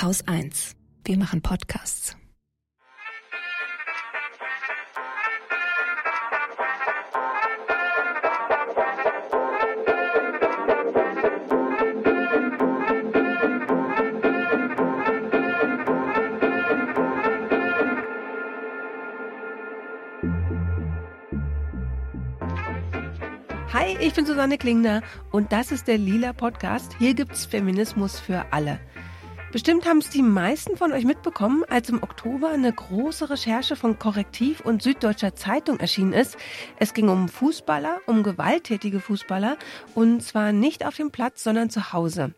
Haus 1. Wir machen Podcasts. Hi, ich bin Susanne Klingner und das ist der Lila Podcast. Hier gibt's Feminismus für alle. Bestimmt haben es die meisten von euch mitbekommen, als im Oktober eine große Recherche von Korrektiv und Süddeutscher Zeitung erschienen ist. Es ging um Fußballer, um gewalttätige Fußballer und zwar nicht auf dem Platz, sondern zu Hause.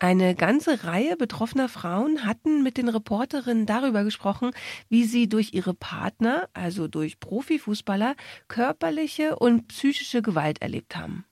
Eine ganze Reihe betroffener Frauen hatten mit den Reporterinnen darüber gesprochen, wie sie durch ihre Partner, also durch Profifußballer, körperliche und psychische Gewalt erlebt haben.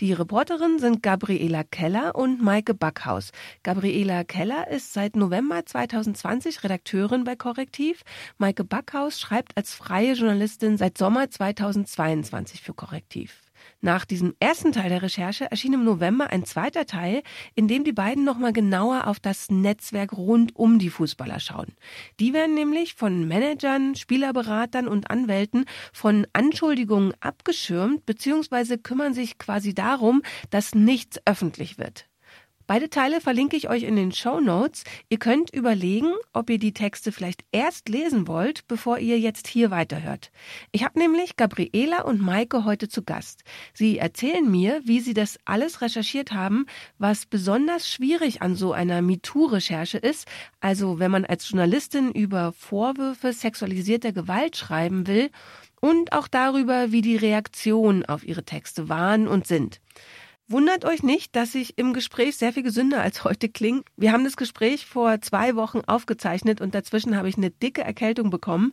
Die Reporterinnen sind Gabriela Keller und Maike Backhaus. Gabriela Keller ist seit November 2020 Redakteurin bei Korrektiv. Maike Backhaus schreibt als freie Journalistin seit Sommer 2022 für Korrektiv. Nach diesem ersten Teil der Recherche erschien im November ein zweiter Teil, in dem die beiden nochmal genauer auf das Netzwerk rund um die Fußballer schauen. Die werden nämlich von Managern, Spielerberatern und Anwälten von Anschuldigungen abgeschirmt bzw. kümmern sich quasi darum, dass nichts öffentlich wird. Beide Teile verlinke ich euch in den Show Notes. Ihr könnt überlegen, ob ihr die Texte vielleicht erst lesen wollt, bevor ihr jetzt hier weiterhört. Ich habe nämlich Gabriela und Maike heute zu Gast. Sie erzählen mir, wie sie das alles recherchiert haben, was besonders schwierig an so einer MeToo-Recherche ist, also wenn man als Journalistin über Vorwürfe sexualisierter Gewalt schreiben will und auch darüber, wie die Reaktionen auf ihre Texte waren und sind. Wundert euch nicht, dass ich im Gespräch sehr viel gesünder als heute klinge. Wir haben das Gespräch vor zwei Wochen aufgezeichnet und dazwischen habe ich eine dicke Erkältung bekommen.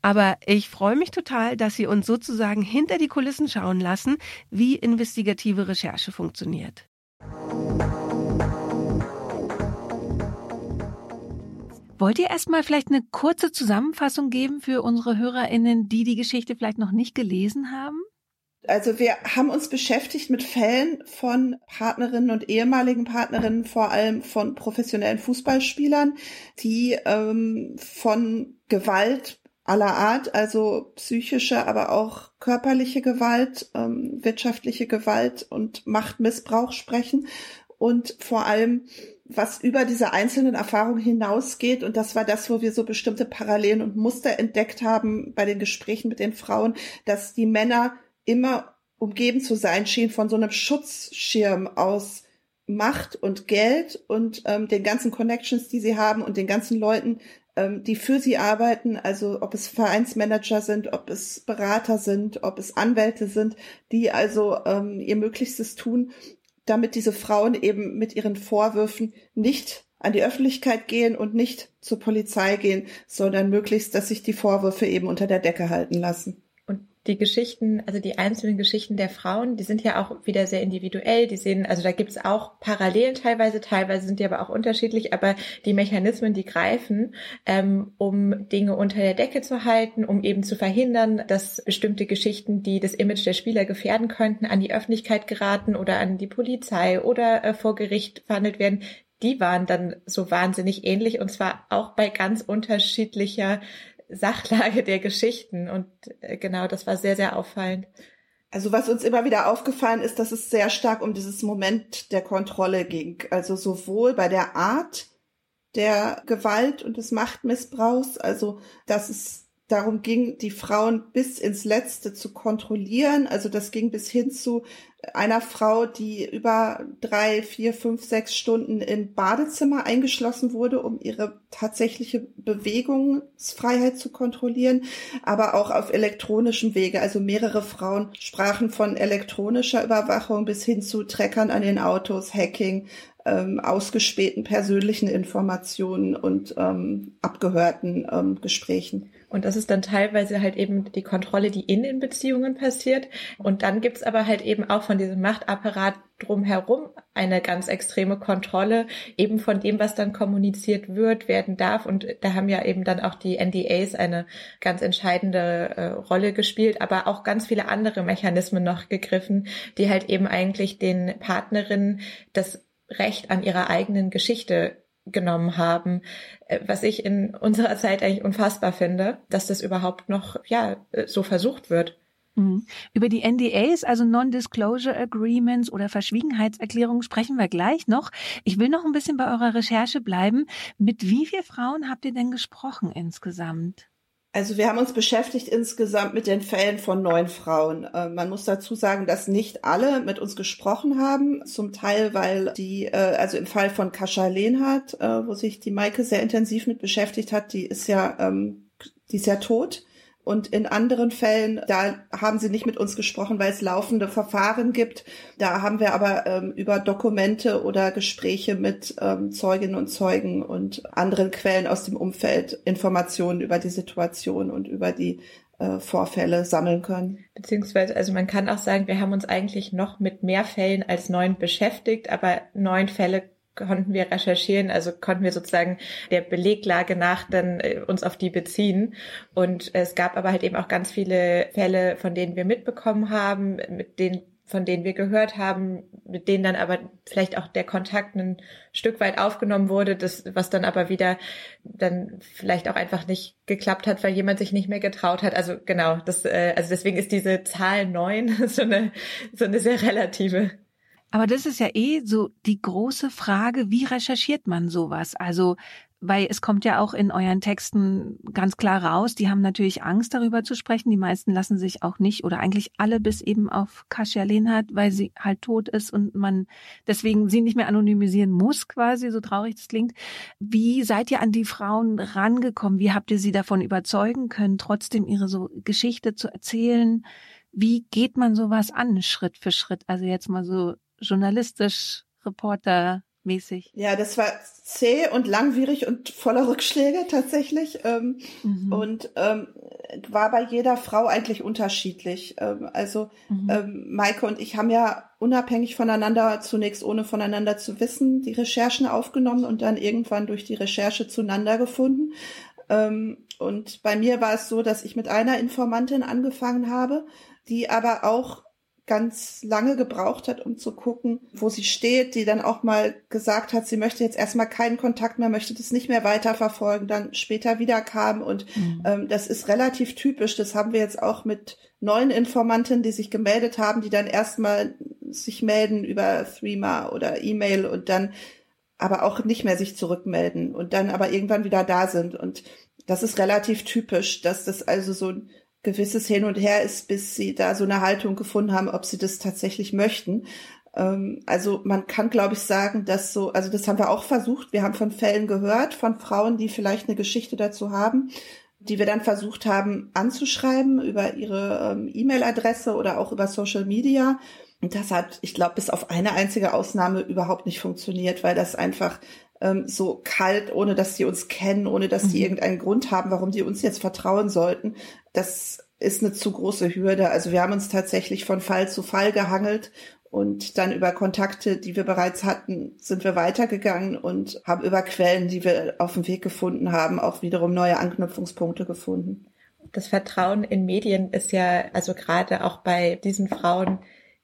Aber ich freue mich total, dass Sie uns sozusagen hinter die Kulissen schauen lassen, wie investigative Recherche funktioniert. Wollt ihr erstmal vielleicht eine kurze Zusammenfassung geben für unsere HörerInnen, die die Geschichte vielleicht noch nicht gelesen haben? Also wir haben uns beschäftigt mit Fällen von Partnerinnen und ehemaligen Partnerinnen, vor allem von professionellen Fußballspielern, die ähm, von Gewalt aller Art, also psychische, aber auch körperliche Gewalt, ähm, wirtschaftliche Gewalt und Machtmissbrauch sprechen und vor allem was über diese einzelnen Erfahrungen hinausgeht. Und das war das, wo wir so bestimmte Parallelen und Muster entdeckt haben bei den Gesprächen mit den Frauen, dass die Männer immer umgeben zu sein schien von so einem Schutzschirm aus Macht und Geld und ähm, den ganzen Connections, die sie haben und den ganzen Leuten, ähm, die für sie arbeiten, also ob es Vereinsmanager sind, ob es Berater sind, ob es Anwälte sind, die also ähm, ihr Möglichstes tun, damit diese Frauen eben mit ihren Vorwürfen nicht an die Öffentlichkeit gehen und nicht zur Polizei gehen, sondern möglichst, dass sich die Vorwürfe eben unter der Decke halten lassen die Geschichten, also die einzelnen Geschichten der Frauen, die sind ja auch wieder sehr individuell. Die sehen, also da gibt es auch Parallelen teilweise, teilweise sind die aber auch unterschiedlich, aber die Mechanismen, die greifen, ähm, um Dinge unter der Decke zu halten, um eben zu verhindern, dass bestimmte Geschichten, die das Image der Spieler gefährden könnten, an die Öffentlichkeit geraten oder an die Polizei oder äh, vor Gericht verhandelt werden, die waren dann so wahnsinnig ähnlich und zwar auch bei ganz unterschiedlicher Sachlage der Geschichten. Und äh, genau, das war sehr, sehr auffallend. Also was uns immer wieder aufgefallen ist, dass es sehr stark um dieses Moment der Kontrolle ging. Also sowohl bei der Art der Gewalt und des Machtmissbrauchs, also dass es darum ging, die Frauen bis ins Letzte zu kontrollieren. Also das ging bis hin zu einer Frau, die über drei, vier, fünf, sechs Stunden im Badezimmer eingeschlossen wurde, um ihre tatsächliche Bewegungsfreiheit zu kontrollieren, aber auch auf elektronischem Wege. Also mehrere Frauen sprachen von elektronischer Überwachung bis hin zu Treckern an den Autos, Hacking, ähm, ausgespähten persönlichen Informationen und ähm, abgehörten ähm, Gesprächen. Und das ist dann teilweise halt eben die Kontrolle, die in den Beziehungen passiert. Und dann gibt's aber halt eben auch von diesem Machtapparat drumherum eine ganz extreme Kontrolle eben von dem, was dann kommuniziert wird, werden darf. Und da haben ja eben dann auch die NDAs eine ganz entscheidende äh, Rolle gespielt, aber auch ganz viele andere Mechanismen noch gegriffen, die halt eben eigentlich den Partnerinnen das Recht an ihrer eigenen Geschichte genommen haben, äh, was ich in unserer Zeit eigentlich unfassbar finde, dass das überhaupt noch ja so versucht wird. Mhm. Über die NDAs, also Non-Disclosure Agreements oder Verschwiegenheitserklärungen, sprechen wir gleich noch. Ich will noch ein bisschen bei eurer Recherche bleiben. Mit wie vielen Frauen habt ihr denn gesprochen insgesamt? Also wir haben uns beschäftigt insgesamt mit den Fällen von neun Frauen. Äh, man muss dazu sagen, dass nicht alle mit uns gesprochen haben. Zum Teil, weil die, äh, also im Fall von Kascha Lehnhardt, äh, wo sich die Maike sehr intensiv mit beschäftigt hat, die ist ja, ähm, die ist ja tot. Und in anderen Fällen, da haben sie nicht mit uns gesprochen, weil es laufende Verfahren gibt. Da haben wir aber ähm, über Dokumente oder Gespräche mit ähm, Zeuginnen und Zeugen und anderen Quellen aus dem Umfeld Informationen über die Situation und über die äh, Vorfälle sammeln können. Beziehungsweise, also man kann auch sagen, wir haben uns eigentlich noch mit mehr Fällen als neun beschäftigt, aber neun Fälle konnten wir recherchieren, also konnten wir sozusagen der Beleglage nach dann äh, uns auf die beziehen. Und es gab aber halt eben auch ganz viele Fälle, von denen wir mitbekommen haben, mit denen von denen wir gehört haben, mit denen dann aber vielleicht auch der Kontakt ein Stück weit aufgenommen wurde, das, was dann aber wieder dann vielleicht auch einfach nicht geklappt hat, weil jemand sich nicht mehr getraut hat. Also genau, das, äh, also deswegen ist diese Zahl neun so eine, so eine sehr relative. Aber das ist ja eh so die große Frage, wie recherchiert man sowas? Also, weil es kommt ja auch in euren Texten ganz klar raus, die haben natürlich Angst darüber zu sprechen. Die meisten lassen sich auch nicht oder eigentlich alle bis eben auf Kasia Lehnhardt, weil sie halt tot ist und man deswegen sie nicht mehr anonymisieren muss quasi, so traurig das klingt. Wie seid ihr an die Frauen rangekommen? Wie habt ihr sie davon überzeugen können, trotzdem ihre so Geschichte zu erzählen? Wie geht man sowas an, Schritt für Schritt? Also jetzt mal so journalistisch, reportermäßig. Ja, das war zäh und langwierig und voller Rückschläge tatsächlich. Ähm, mhm. Und ähm, war bei jeder Frau eigentlich unterschiedlich. Ähm, also mhm. ähm, Maike und ich haben ja unabhängig voneinander, zunächst ohne voneinander zu wissen, die Recherchen aufgenommen und dann irgendwann durch die Recherche zueinander gefunden. Ähm, und bei mir war es so, dass ich mit einer Informantin angefangen habe, die aber auch ganz lange gebraucht hat, um zu gucken, wo sie steht, die dann auch mal gesagt hat, sie möchte jetzt erstmal keinen Kontakt mehr, möchte das nicht mehr weiterverfolgen, dann später wieder kam und mhm. ähm, das ist relativ typisch. Das haben wir jetzt auch mit neuen Informanten, die sich gemeldet haben, die dann erstmal sich melden über Threema oder E-Mail und dann aber auch nicht mehr sich zurückmelden und dann aber irgendwann wieder da sind und das ist relativ typisch, dass das also so ein gewisses Hin und Her ist, bis sie da so eine Haltung gefunden haben, ob sie das tatsächlich möchten. Ähm, also man kann, glaube ich, sagen, dass so, also das haben wir auch versucht. Wir haben von Fällen gehört, von Frauen, die vielleicht eine Geschichte dazu haben, die wir dann versucht haben anzuschreiben über ihre ähm, E-Mail-Adresse oder auch über Social Media. Und das hat, ich glaube, bis auf eine einzige Ausnahme überhaupt nicht funktioniert, weil das einfach ähm, so kalt, ohne dass die uns kennen, ohne dass mhm. irgendeinen Grund haben, warum die uns jetzt vertrauen sollten. Das ist eine zu große Hürde. Also wir haben uns tatsächlich von Fall zu Fall gehangelt und dann über Kontakte, die wir bereits hatten, sind wir weitergegangen und haben über Quellen, die wir auf dem Weg gefunden haben, auch wiederum neue Anknüpfungspunkte gefunden. Das Vertrauen in Medien ist ja, also gerade auch bei diesen Frauen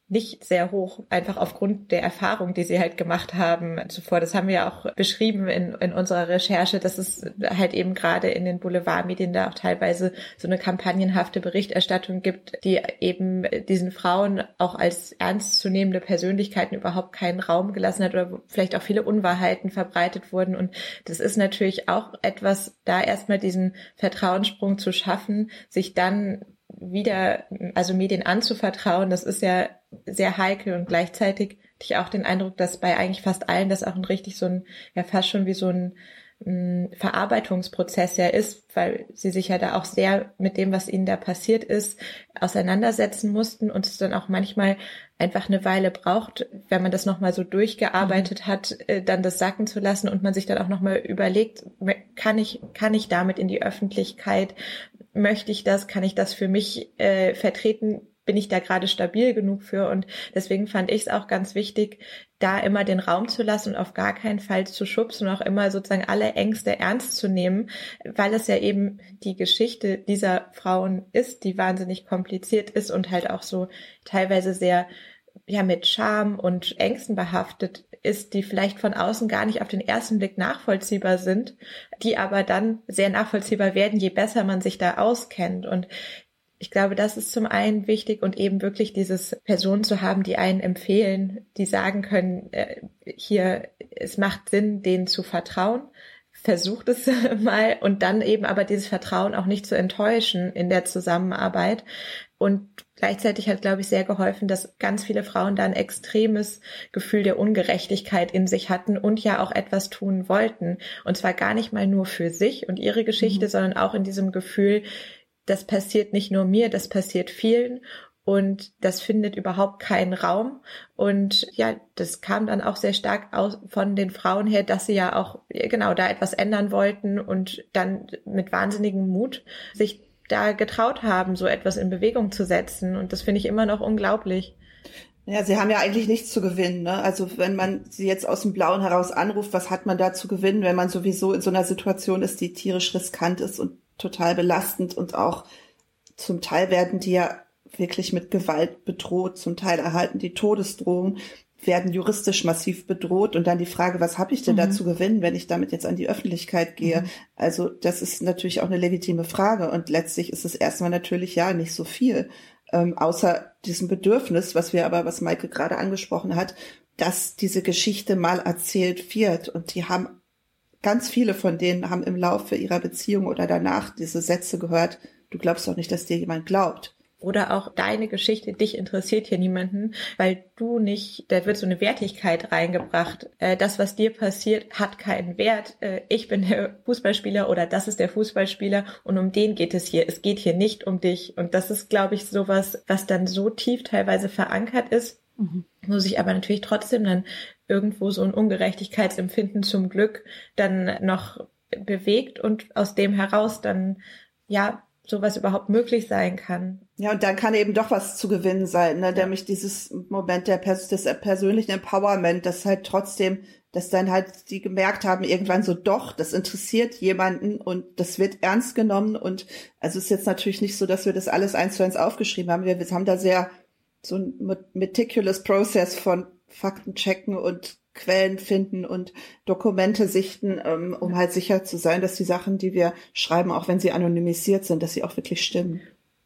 nicht sehr hoch, einfach aufgrund der Erfahrung, die sie halt gemacht haben zuvor. Das haben wir auch beschrieben in, in unserer Recherche, dass es halt eben gerade in den Boulevardmedien da auch teilweise so eine kampagnenhafte Berichterstattung gibt, die eben diesen Frauen auch als ernstzunehmende Persönlichkeiten überhaupt keinen Raum gelassen hat oder vielleicht auch viele Unwahrheiten verbreitet wurden. Und das ist natürlich auch etwas, da erstmal diesen Vertrauenssprung zu schaffen, sich dann wieder, also Medien anzuvertrauen, das ist ja sehr heikel und gleichzeitig hatte ich auch den Eindruck, dass bei eigentlich fast allen das auch ein richtig so ein, ja fast schon wie so ein Verarbeitungsprozess ja ist, weil sie sich ja da auch sehr mit dem, was ihnen da passiert ist, auseinandersetzen mussten und es dann auch manchmal einfach eine Weile braucht, wenn man das nochmal so durchgearbeitet mhm. hat, äh, dann das sacken zu lassen und man sich dann auch nochmal überlegt, kann ich, kann ich damit in die Öffentlichkeit, möchte ich das, kann ich das für mich äh, vertreten, bin ich da gerade stabil genug für und deswegen fand ich es auch ganz wichtig, da immer den Raum zu lassen und auf gar keinen Fall zu schubsen und auch immer sozusagen alle Ängste ernst zu nehmen, weil es ja eben die Geschichte dieser Frauen ist, die wahnsinnig kompliziert ist und halt auch so teilweise sehr ja mit Scham und Ängsten behaftet ist, die vielleicht von außen gar nicht auf den ersten Blick nachvollziehbar sind, die aber dann sehr nachvollziehbar werden, je besser man sich da auskennt. Und ich glaube, das ist zum einen wichtig und eben wirklich dieses Personen zu haben, die einen empfehlen, die sagen können, äh, hier, es macht Sinn, denen zu vertrauen. Versucht es mal und dann eben aber dieses Vertrauen auch nicht zu enttäuschen in der Zusammenarbeit. Und gleichzeitig hat, glaube ich, sehr geholfen, dass ganz viele Frauen da ein extremes Gefühl der Ungerechtigkeit in sich hatten und ja auch etwas tun wollten. Und zwar gar nicht mal nur für sich und ihre Geschichte, mhm. sondern auch in diesem Gefühl, das passiert nicht nur mir, das passiert vielen und das findet überhaupt keinen Raum. Und ja, das kam dann auch sehr stark aus von den Frauen her, dass sie ja auch genau da etwas ändern wollten und dann mit wahnsinnigem Mut sich da getraut haben, so etwas in Bewegung zu setzen. Und das finde ich immer noch unglaublich. Ja, sie haben ja eigentlich nichts zu gewinnen. Ne? Also wenn man sie jetzt aus dem Blauen heraus anruft, was hat man da zu gewinnen, wenn man sowieso in so einer Situation ist, die tierisch riskant ist und total belastend und auch zum Teil werden die ja wirklich mit Gewalt bedroht, zum Teil erhalten die Todesdrohungen, werden juristisch massiv bedroht und dann die Frage, was habe ich denn mhm. dazu gewinnen, wenn ich damit jetzt an die Öffentlichkeit gehe? Mhm. Also das ist natürlich auch eine legitime Frage und letztlich ist es erstmal natürlich ja nicht so viel, ähm, außer diesem Bedürfnis, was wir aber, was Maike gerade angesprochen hat, dass diese Geschichte mal erzählt wird und die haben ganz viele von denen haben im Laufe ihrer Beziehung oder danach diese Sätze gehört, du glaubst doch nicht, dass dir jemand glaubt. Oder auch deine Geschichte, dich interessiert hier niemanden, weil du nicht, da wird so eine Wertigkeit reingebracht. Äh, das, was dir passiert, hat keinen Wert. Äh, ich bin der Fußballspieler oder das ist der Fußballspieler und um den geht es hier. Es geht hier nicht um dich. Und das ist, glaube ich, sowas, was dann so tief teilweise verankert ist, mhm. wo sich aber natürlich trotzdem dann irgendwo so ein Ungerechtigkeitsempfinden zum Glück dann noch bewegt und aus dem heraus dann ja sowas überhaupt möglich sein kann. Ja, und dann kann eben doch was zu gewinnen sein, ne? nämlich dieses Moment der Pers des persönlichen Empowerment, das halt trotzdem, dass dann halt die gemerkt haben, irgendwann so doch, das interessiert jemanden und das wird ernst genommen und also ist jetzt natürlich nicht so, dass wir das alles eins zu eins aufgeschrieben haben. Wir, wir haben da sehr so ein meticulous Process von Fakten checken und Quellen finden und Dokumente sichten, ähm, um halt sicher zu sein, dass die Sachen, die wir schreiben, auch wenn sie anonymisiert sind, dass sie auch wirklich stimmen.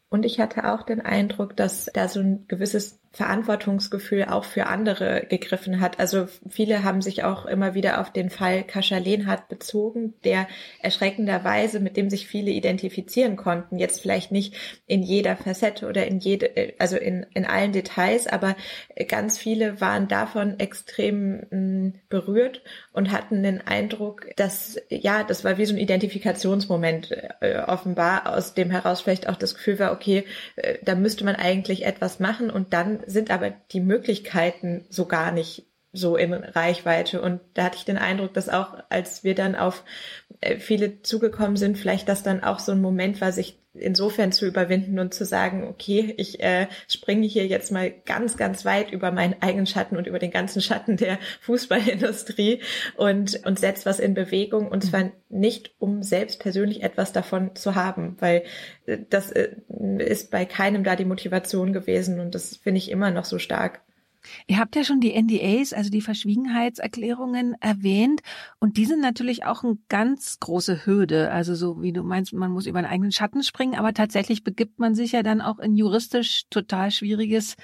Und ich hatte auch den Eindruck, dass da so ein gewisses Verantwortungsgefühl auch für andere gegriffen hat. Also viele haben sich auch immer wieder auf den Fall Kascha Lehnhardt bezogen, der erschreckenderweise, mit dem sich viele identifizieren konnten. Jetzt vielleicht nicht in jeder Facette oder in jede, also in, in allen Details, aber ganz viele waren davon extrem mh, mm, berührt und hatten den Eindruck, dass, ja, das war wie so ein Identifikationsmoment äh, offenbar, aus dem heraus vielleicht auch das Gefühl war, okay, äh, da müsste man eigentlich etwas machen und dann sind aber die Möglichkeiten so gar nicht so in Reichweite. Und da hatte ich den Eindruck, dass auch, als wir dann auf äh, viele zugekommen sind, vielleicht das dann auch so ein Moment war, sich insofern zu überwinden und zu sagen, okay, ich äh, springe hier jetzt mal ganz, ganz weit über meinen eigenen Schatten und über den ganzen Schatten der Fußballindustrie und, und setze was in Bewegung und zwar nicht, um selbst persönlich etwas davon zu haben, weil äh, das äh, ist bei keinem da die Motivation gewesen und das finde ich immer noch so stark. Ihr habt ja schon die NDAs, also die Verschwiegenheitserklärungen erwähnt und die sind natürlich auch eine ganz große Hürde. Also so wie du meinst, man muss über einen eigenen Schatten springen, aber tatsächlich begibt man sich ja dann auch in juristisch total schwieriges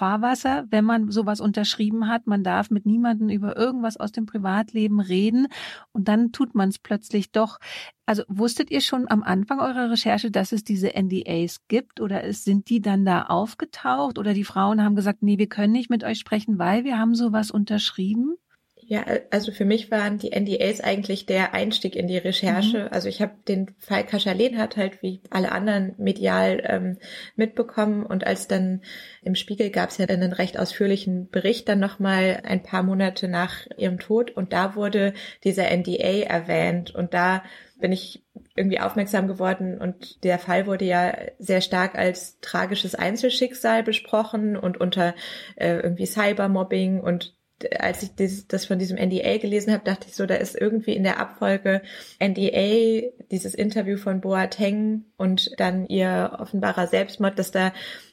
Fahrwasser, wenn man sowas unterschrieben hat. Man darf mit niemandem über irgendwas aus dem Privatleben reden und dann tut man es plötzlich doch. Also wusstet ihr schon am Anfang eurer Recherche, dass es diese NDAs gibt oder sind die dann da aufgetaucht oder die Frauen haben gesagt, nee, wir können nicht mit euch sprechen, weil wir haben sowas unterschrieben? Ja, also für mich waren die NDAs eigentlich der Einstieg in die Recherche. Mhm. Also ich habe den Fall Kaschalen hat halt wie alle anderen medial ähm, mitbekommen. Und als dann im Spiegel gab es ja dann einen recht ausführlichen Bericht dann nochmal ein paar Monate nach ihrem Tod. Und da wurde dieser NDA erwähnt. Und da bin ich irgendwie aufmerksam geworden. Und der Fall wurde ja sehr stark als tragisches Einzelschicksal besprochen und unter äh, irgendwie Cybermobbing. Und als ich das, das von diesem NDA gelesen habe, dachte ich so, da ist irgendwie in der Abfolge NDA, dieses Interview von Boateng und dann ihr offenbarer Selbstmord, dass da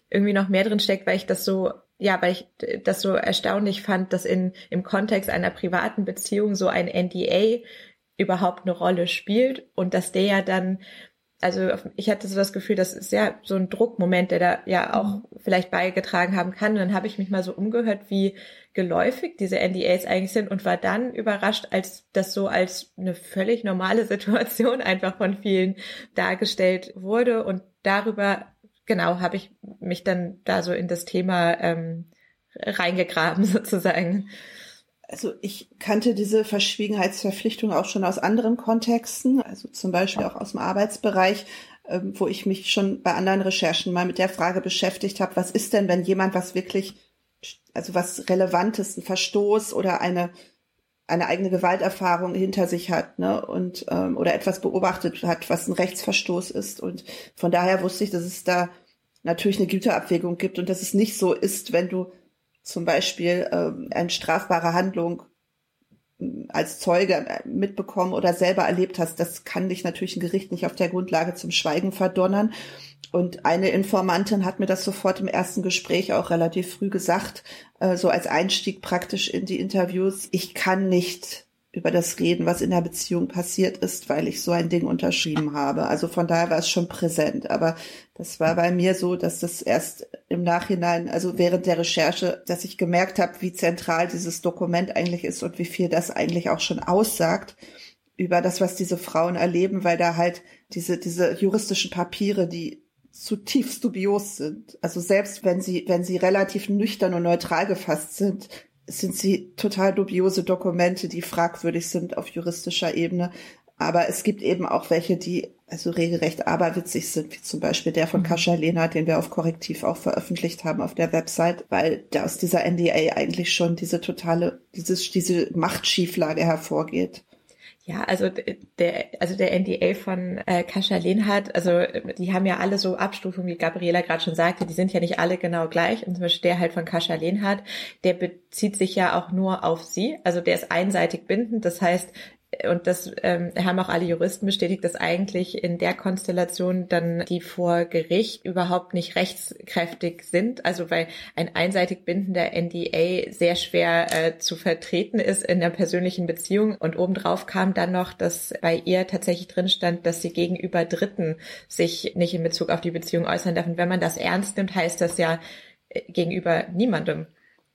irgendwie noch mehr drin steckt, weil ich das so ja, weil ich das so erstaunlich fand, dass in, im Kontext einer privaten Beziehung so ein NDA überhaupt eine Rolle spielt und dass der ja dann also ich hatte so das Gefühl, das ist ja so ein Druckmoment, der da ja auch mhm. vielleicht beigetragen haben kann. Und dann habe ich mich mal so umgehört, wie geläufig diese NDAs eigentlich sind und war dann überrascht, als das so als eine völlig normale Situation einfach von vielen dargestellt wurde. Und darüber, genau, habe ich mich dann da so in das Thema ähm, reingegraben sozusagen also ich kannte diese Verschwiegenheitsverpflichtung auch schon aus anderen Kontexten, also zum Beispiel auch aus dem Arbeitsbereich, ähm, wo ich mich schon bei anderen Recherchen mal mit der Frage beschäftigt habe, was ist denn, wenn jemand was wirklich, also was Relevantes, ein Verstoß oder eine eine eigene Gewalterfahrung hinter sich hat, ne, und ähm, oder etwas beobachtet hat, was ein Rechtsverstoß ist. Und von daher wusste ich, dass es da natürlich eine Güterabwägung gibt und dass es nicht so ist, wenn du zum Beispiel ähm, eine strafbare Handlung hm, als Zeuge mitbekommen oder selber erlebt hast, das kann dich natürlich ein Gericht nicht auf der Grundlage zum Schweigen verdonnern. Und eine Informantin hat mir das sofort im ersten Gespräch auch relativ früh gesagt, äh, so als Einstieg praktisch in die Interviews. Ich kann nicht über das reden, was in der Beziehung passiert ist, weil ich so ein Ding unterschrieben habe. Also von daher war es schon präsent. Aber das war bei mir so, dass das erst im Nachhinein, also während der Recherche, dass ich gemerkt habe, wie zentral dieses Dokument eigentlich ist und wie viel das eigentlich auch schon aussagt über das, was diese Frauen erleben, weil da halt diese, diese juristischen Papiere, die zutiefst dubios sind. Also selbst wenn sie, wenn sie relativ nüchtern und neutral gefasst sind, sind sie total dubiose Dokumente, die fragwürdig sind auf juristischer Ebene. Aber es gibt eben auch welche, die also regelrecht aberwitzig sind, wie zum Beispiel der von mhm. Kascha Lena, den wir auf Korrektiv auch veröffentlicht haben auf der Website, weil da aus dieser NDA eigentlich schon diese totale, dieses, diese Machtschieflage hervorgeht. Ja, also der, also der NDA von äh, Kascha Lehnhardt, also die haben ja alle so Abstufungen, wie Gabriela gerade schon sagte, die sind ja nicht alle genau gleich. Und zum Beispiel der halt von Kascha Lehnhardt, der bezieht sich ja auch nur auf sie. Also der ist einseitig bindend. Das heißt, und das ähm, haben auch alle Juristen bestätigt, dass eigentlich in der Konstellation dann die vor Gericht überhaupt nicht rechtskräftig sind. Also weil ein einseitig bindender NDA sehr schwer äh, zu vertreten ist in der persönlichen Beziehung. Und obendrauf kam dann noch, dass bei ihr tatsächlich drin stand, dass sie gegenüber Dritten sich nicht in Bezug auf die Beziehung äußern darf. Und wenn man das ernst nimmt, heißt das ja äh, gegenüber niemandem.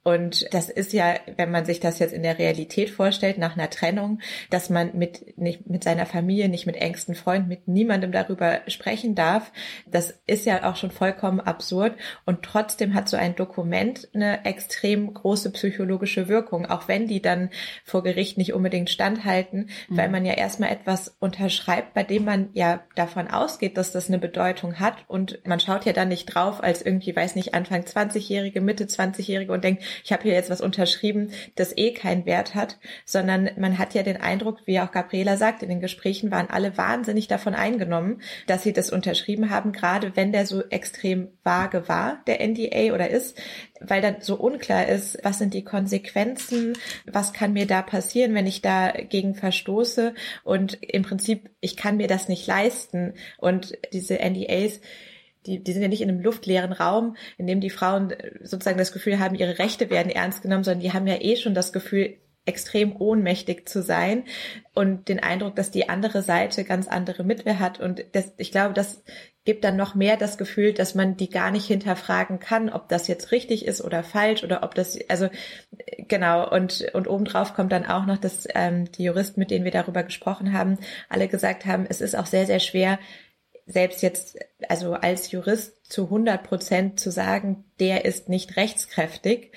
Und das ist ja, wenn man sich das jetzt in der Realität vorstellt, nach einer Trennung, dass man mit, nicht, mit seiner Familie, nicht mit engsten Freunden, mit niemandem darüber sprechen darf. Das ist ja auch schon vollkommen absurd. Und trotzdem hat so ein Dokument eine extrem große psychologische Wirkung, auch wenn die dann vor Gericht nicht unbedingt standhalten, mhm. weil man ja erstmal etwas unterschreibt, bei dem man ja davon ausgeht, dass das eine Bedeutung hat. Und man schaut ja dann nicht drauf als irgendwie, weiß nicht, Anfang 20-Jährige, Mitte 20-Jährige und denkt, ich habe hier jetzt was unterschrieben, das eh keinen Wert hat, sondern man hat ja den Eindruck, wie auch Gabriela sagt, in den Gesprächen waren alle wahnsinnig davon eingenommen, dass sie das unterschrieben haben, gerade wenn der so extrem vage war, der NDA oder ist, weil dann so unklar ist, was sind die Konsequenzen, was kann mir da passieren, wenn ich dagegen verstoße. Und im Prinzip, ich kann mir das nicht leisten. Und diese NDAs, die, die sind ja nicht in einem luftleeren Raum, in dem die Frauen äh, sozusagen das Gefühl haben, ihre Rechte werden ernst genommen, sondern die haben ja eh schon das Gefühl, extrem ohnmächtig zu sein und den Eindruck, dass die andere Seite ganz andere Mitwehr hat. Und das, ich glaube, das gibt dann noch mehr das Gefühl, dass man die gar nicht hinterfragen kann, ob das jetzt richtig ist oder falsch oder ob das, also genau, und, und obendrauf kommt dann auch noch, dass ähm, die Juristen, mit denen wir darüber gesprochen haben, alle gesagt haben, es ist auch sehr, sehr schwer, selbst jetzt, also als Jurist zu 100 Prozent zu sagen, der ist nicht rechtskräftig,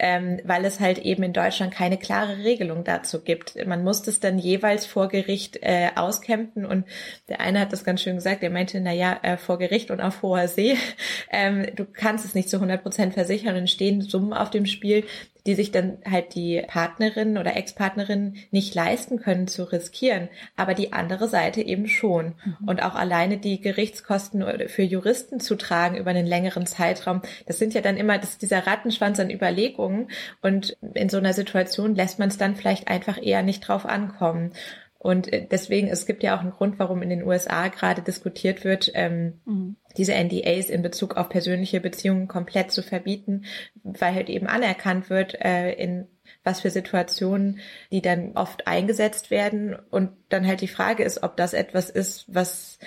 ähm, weil es halt eben in Deutschland keine klare Regelung dazu gibt. Man muss das dann jeweils vor Gericht äh, auskämpfen und der eine hat das ganz schön gesagt, er meinte, na ja, äh, vor Gericht und auf hoher See, ähm, du kannst es nicht zu 100 Prozent versichern und stehen Summen auf dem Spiel, die sich dann halt die Partnerin oder Ex-Partnerin nicht leisten können zu riskieren, aber die andere Seite eben schon. Mhm. Und auch alleine die Gerichtskosten für Juristen zu tragen über einen längeren Zeitraum, das sind ja dann immer das dieser Rattenschwanz an Überlegungen und in so einer Situation lässt man es dann vielleicht einfach eher nicht drauf ankommen. Und äh, deswegen, es gibt ja auch einen Grund, warum in den USA gerade diskutiert wird, ähm, mhm. diese NDAs in Bezug auf persönliche Beziehungen komplett zu verbieten, weil halt eben anerkannt wird, äh, in was für Situationen die dann oft eingesetzt werden. Und dann halt die Frage ist, ob das etwas ist, was,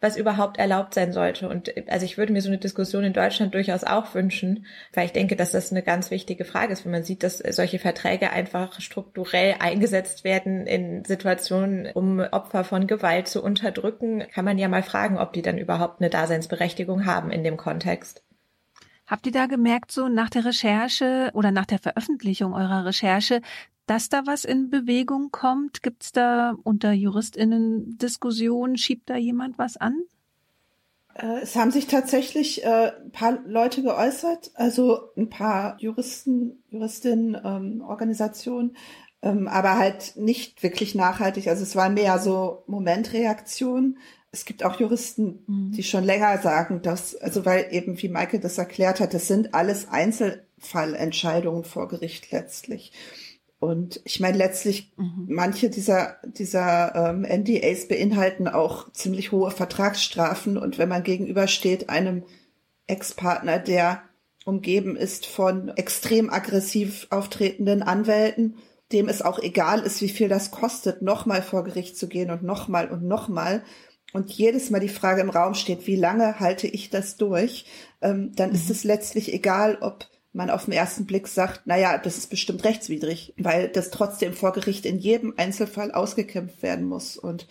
was überhaupt erlaubt sein sollte. Und also ich würde mir so eine Diskussion in Deutschland durchaus auch wünschen, weil ich denke, dass das eine ganz wichtige Frage ist, wenn man sieht, dass solche Verträge einfach strukturell eingesetzt werden in Situationen, um Opfer von Gewalt zu unterdrücken, kann man ja mal fragen, ob die dann überhaupt eine Daseinsberechtigung haben in dem Kontext. Habt ihr da gemerkt, so nach der Recherche oder nach der Veröffentlichung eurer Recherche, dass da was in Bewegung kommt? Gibt's da unter JuristInnen Diskussionen? Schiebt da jemand was an? Äh, es haben sich tatsächlich äh, ein paar Leute geäußert, also ein paar Juristen, Juristinnen, ähm, Organisationen, ähm, aber halt nicht wirklich nachhaltig. Also es waren mehr so Momentreaktionen es gibt auch Juristen, mhm. die schon länger sagen, dass, also weil eben, wie Michael das erklärt hat, das sind alles Einzelfallentscheidungen vor Gericht letztlich. Und ich meine, letztlich, mhm. manche dieser, dieser ähm, NDAs beinhalten auch ziemlich hohe Vertragsstrafen. Und wenn man gegenübersteht einem Ex-Partner, der umgeben ist von extrem aggressiv auftretenden Anwälten, dem es auch egal ist, wie viel das kostet, nochmal vor Gericht zu gehen und nochmal und nochmal, und jedes Mal die Frage im Raum steht, wie lange halte ich das durch, ähm, dann mhm. ist es letztlich egal, ob man auf den ersten Blick sagt, na ja, das ist bestimmt rechtswidrig, weil das trotzdem vor Gericht in jedem Einzelfall ausgekämpft werden muss. Und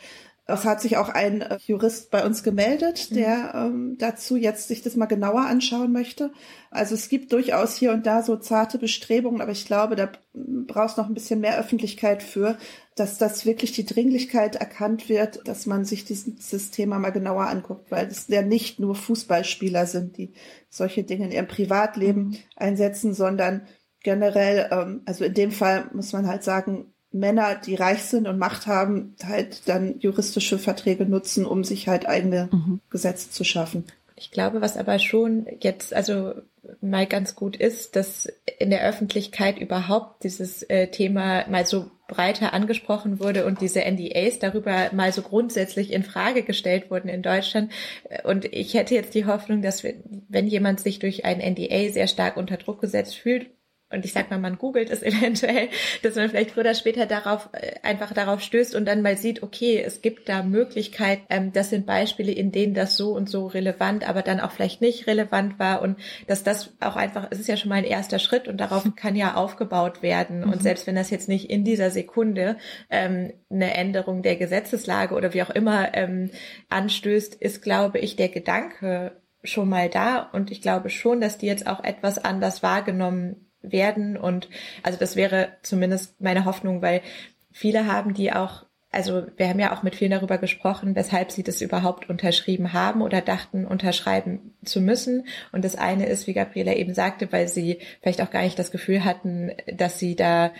es hat sich auch ein äh, Jurist bei uns gemeldet, mhm. der ähm, dazu jetzt sich das mal genauer anschauen möchte. Also es gibt durchaus hier und da so zarte Bestrebungen, aber ich glaube, da brauchst noch ein bisschen mehr Öffentlichkeit für, dass das wirklich die Dringlichkeit erkannt wird, dass man sich dieses Thema mal genauer anguckt, weil es ja nicht nur Fußballspieler sind, die solche Dinge in ihrem Privatleben mhm. einsetzen, sondern generell, ähm, also in dem Fall muss man halt sagen, Männer, die reich sind und Macht haben, halt dann juristische Verträge nutzen, um sich halt eigene mhm. Gesetze zu schaffen. Ich glaube, was aber schon jetzt also mal ganz gut ist, dass in der Öffentlichkeit überhaupt dieses äh, Thema mal so breiter angesprochen wurde und diese NDAs darüber mal so grundsätzlich in Frage gestellt wurden in Deutschland. Und ich hätte jetzt die Hoffnung, dass wenn jemand sich durch ein NDA sehr stark unter Druck gesetzt fühlt, und ich sag mal, man googelt es eventuell, dass man vielleicht früher oder später darauf äh, einfach darauf stößt und dann mal sieht, okay, es gibt da Möglichkeit, ähm, das sind Beispiele, in denen das so und so relevant, aber dann auch vielleicht nicht relevant war und dass das auch einfach, es ist ja schon mal ein erster Schritt und darauf kann ja aufgebaut werden und mhm. selbst wenn das jetzt nicht in dieser Sekunde ähm, eine Änderung der Gesetzeslage oder wie auch immer ähm, anstößt, ist, glaube ich, der Gedanke schon mal da und ich glaube schon, dass die jetzt auch etwas anders wahrgenommen werden. Und also das wäre zumindest meine Hoffnung, weil viele haben die auch also wir haben ja auch mit vielen darüber gesprochen, weshalb sie das überhaupt unterschrieben haben oder dachten, unterschreiben zu müssen. Und das eine ist, wie Gabriela eben sagte, weil sie vielleicht auch gar nicht das Gefühl hatten, dass sie da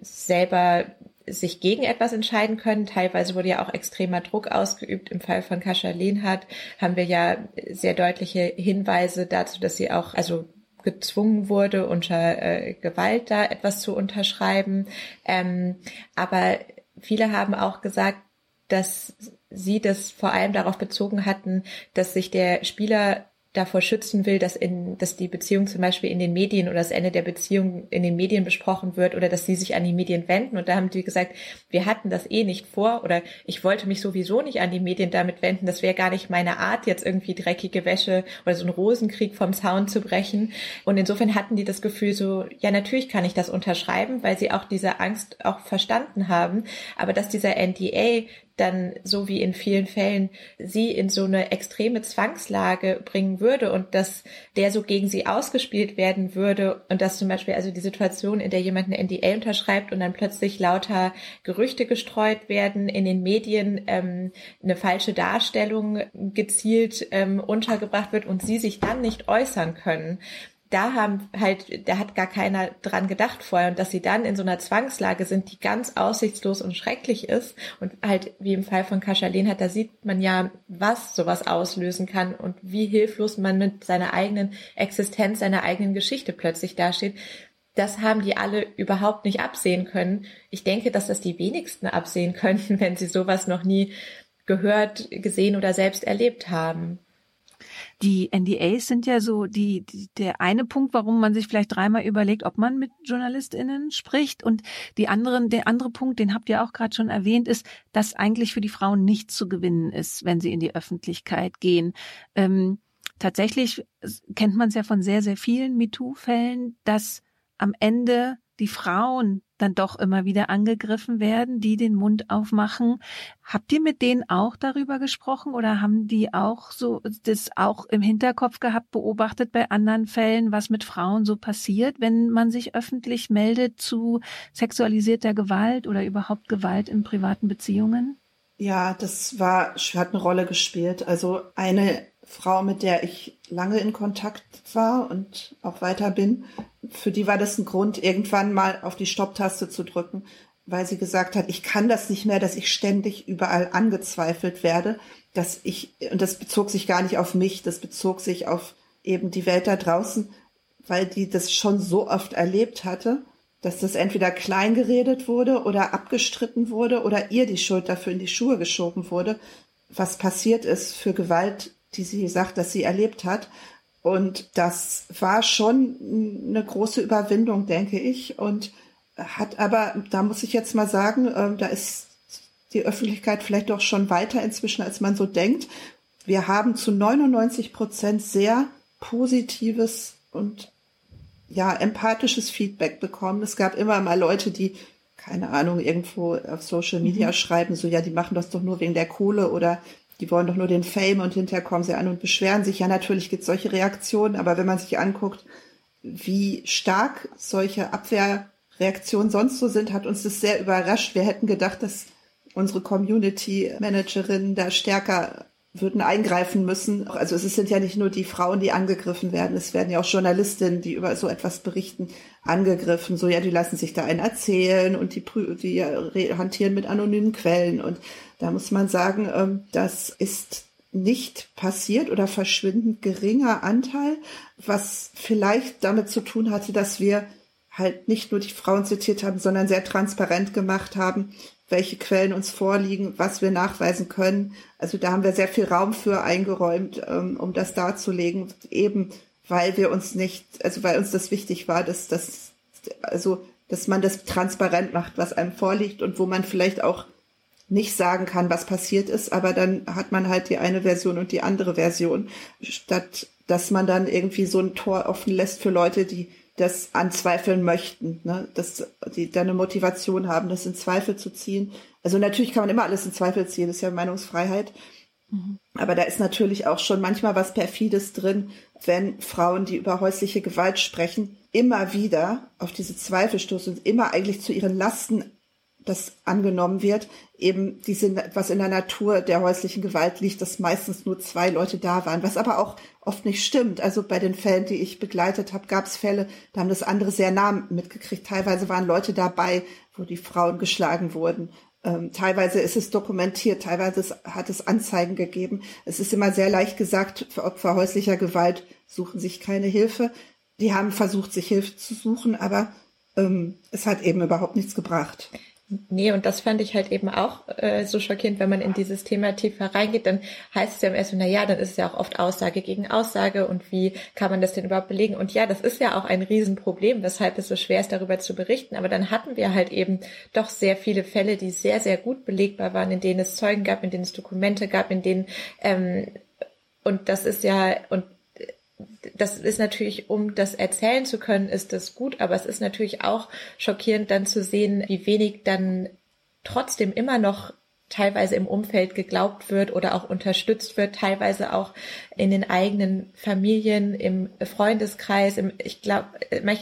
selber sich gegen etwas entscheiden können. Teilweise wurde ja auch extremer Druck ausgeübt. Im Fall von Kascha Lehnhardt haben wir ja sehr deutliche Hinweise dazu, dass sie auch, also gezwungen wurde, unter äh, Gewalt da etwas zu unterschreiben. Ähm, aber viele haben auch gesagt, dass sie das vor allem darauf bezogen hatten, dass sich der Spieler davor schützen will, dass in, dass die Beziehung zum Beispiel in den Medien oder das Ende der Beziehung in den Medien besprochen wird oder dass sie sich an die Medien wenden. Und da haben die gesagt, wir hatten das eh nicht vor oder ich wollte mich sowieso nicht an die Medien damit wenden. Das wäre gar nicht meine Art, jetzt irgendwie dreckige Wäsche oder so einen Rosenkrieg vom Zaun zu brechen. Und insofern hatten die das Gefühl so, ja, natürlich kann ich das unterschreiben, weil sie auch diese Angst auch verstanden haben. Aber dass dieser NDA dann so wie in vielen Fällen sie in so eine extreme Zwangslage bringen würde und dass der so gegen sie ausgespielt werden würde und dass zum Beispiel also die Situation, in der jemand eine NDA unterschreibt und dann plötzlich lauter Gerüchte gestreut werden in den Medien, ähm, eine falsche Darstellung gezielt ähm, untergebracht wird und sie sich dann nicht äußern können da haben halt, da hat gar keiner dran gedacht vorher und dass sie dann in so einer Zwangslage sind, die ganz aussichtslos und schrecklich ist und halt wie im Fall von Kaschalen hat, da sieht man ja, was sowas auslösen kann und wie hilflos man mit seiner eigenen Existenz, seiner eigenen Geschichte plötzlich dasteht. das haben die alle überhaupt nicht absehen können. Ich denke, dass das die wenigsten absehen könnten, wenn sie sowas noch nie gehört, gesehen oder selbst erlebt haben. Die NDAs sind ja so die, die, der eine Punkt, warum man sich vielleicht dreimal überlegt, ob man mit JournalistInnen spricht. Und die anderen, der andere Punkt, den habt ihr auch gerade schon erwähnt, ist, dass eigentlich für die Frauen nichts zu gewinnen ist, wenn sie in die Öffentlichkeit gehen. Ähm, tatsächlich kennt man es ja von sehr, sehr vielen MeToo-Fällen, dass am Ende die Frauen dann doch immer wieder angegriffen werden, die den Mund aufmachen. Habt ihr mit denen auch darüber gesprochen oder haben die auch so das auch im Hinterkopf gehabt, beobachtet bei anderen Fällen, was mit Frauen so passiert, wenn man sich öffentlich meldet zu sexualisierter Gewalt oder überhaupt Gewalt in privaten Beziehungen? Ja, das war, hat eine Rolle gespielt. Also eine Frau, mit der ich lange in Kontakt war und auch weiter bin, für die war das ein Grund, irgendwann mal auf die Stopptaste zu drücken, weil sie gesagt hat, ich kann das nicht mehr, dass ich ständig überall angezweifelt werde, dass ich, und das bezog sich gar nicht auf mich, das bezog sich auf eben die Welt da draußen, weil die das schon so oft erlebt hatte, dass das entweder kleingeredet wurde oder abgestritten wurde oder ihr die Schuld dafür in die Schuhe geschoben wurde, was passiert ist für Gewalt die sie sagt, dass sie erlebt hat. Und das war schon eine große Überwindung, denke ich. Und hat aber, da muss ich jetzt mal sagen, äh, da ist die Öffentlichkeit vielleicht doch schon weiter inzwischen, als man so denkt. Wir haben zu 99 Prozent sehr positives und ja, empathisches Feedback bekommen. Es gab immer mal Leute, die, keine Ahnung, irgendwo auf Social Media mhm. schreiben, so, ja, die machen das doch nur wegen der Kohle oder die wollen doch nur den Fame und hinterher kommen sie an und beschweren sich. Ja, natürlich gibt es solche Reaktionen, aber wenn man sich anguckt, wie stark solche Abwehrreaktionen sonst so sind, hat uns das sehr überrascht. Wir hätten gedacht, dass unsere Community Managerinnen da stärker würden eingreifen müssen. Also es sind ja nicht nur die Frauen, die angegriffen werden, es werden ja auch Journalistinnen, die über so etwas berichten, angegriffen. So, ja, die lassen sich da einen erzählen und die, die hantieren mit anonymen Quellen. Und da muss man sagen, ähm, das ist nicht passiert oder verschwindend geringer Anteil, was vielleicht damit zu tun hatte, dass wir halt nicht nur die Frauen zitiert haben, sondern sehr transparent gemacht haben, welche Quellen uns vorliegen, was wir nachweisen können. Also da haben wir sehr viel Raum für eingeräumt, ähm, um das darzulegen, eben weil wir uns nicht, also weil uns das wichtig war, dass das, also dass man das transparent macht, was einem vorliegt und wo man vielleicht auch nicht sagen kann, was passiert ist, aber dann hat man halt die eine Version und die andere Version, statt dass man dann irgendwie so ein Tor offen lässt für Leute, die das anzweifeln möchten, ne? dass die da eine Motivation haben, das in Zweifel zu ziehen. Also natürlich kann man immer alles in Zweifel ziehen, das ist ja Meinungsfreiheit. Mhm. Aber da ist natürlich auch schon manchmal was Perfides drin, wenn Frauen, die über häusliche Gewalt sprechen, immer wieder auf diese Zweifel stoßen und immer eigentlich zu ihren Lasten das angenommen wird, eben diese, was in der Natur der häuslichen Gewalt liegt, dass meistens nur zwei Leute da waren, was aber auch oft nicht stimmt. Also bei den Fällen, die ich begleitet habe, gab es Fälle, da haben das andere sehr nah mitgekriegt. Teilweise waren Leute dabei, wo die Frauen geschlagen wurden. Ähm, teilweise ist es dokumentiert, teilweise hat es Anzeigen gegeben. Es ist immer sehr leicht gesagt, für Opfer häuslicher Gewalt suchen sich keine Hilfe. Die haben versucht, sich Hilfe zu suchen, aber ähm, es hat eben überhaupt nichts gebracht. Nee, und das fand ich halt eben auch äh, so schockierend, wenn man in dieses Thema tiefer reingeht, dann heißt es ja im ersten, na ja, dann ist es ja auch oft Aussage gegen Aussage und wie kann man das denn überhaupt belegen? Und ja, das ist ja auch ein Riesenproblem, weshalb es so schwer ist, darüber zu berichten. Aber dann hatten wir halt eben doch sehr viele Fälle, die sehr, sehr gut belegbar waren, in denen es Zeugen gab, in denen es Dokumente gab, in denen ähm, und das ist ja, und das ist natürlich, um das erzählen zu können, ist das gut, aber es ist natürlich auch schockierend dann zu sehen, wie wenig dann trotzdem immer noch teilweise im Umfeld geglaubt wird oder auch unterstützt wird, teilweise auch in den eigenen Familien, im Freundeskreis. Im, ich glaube,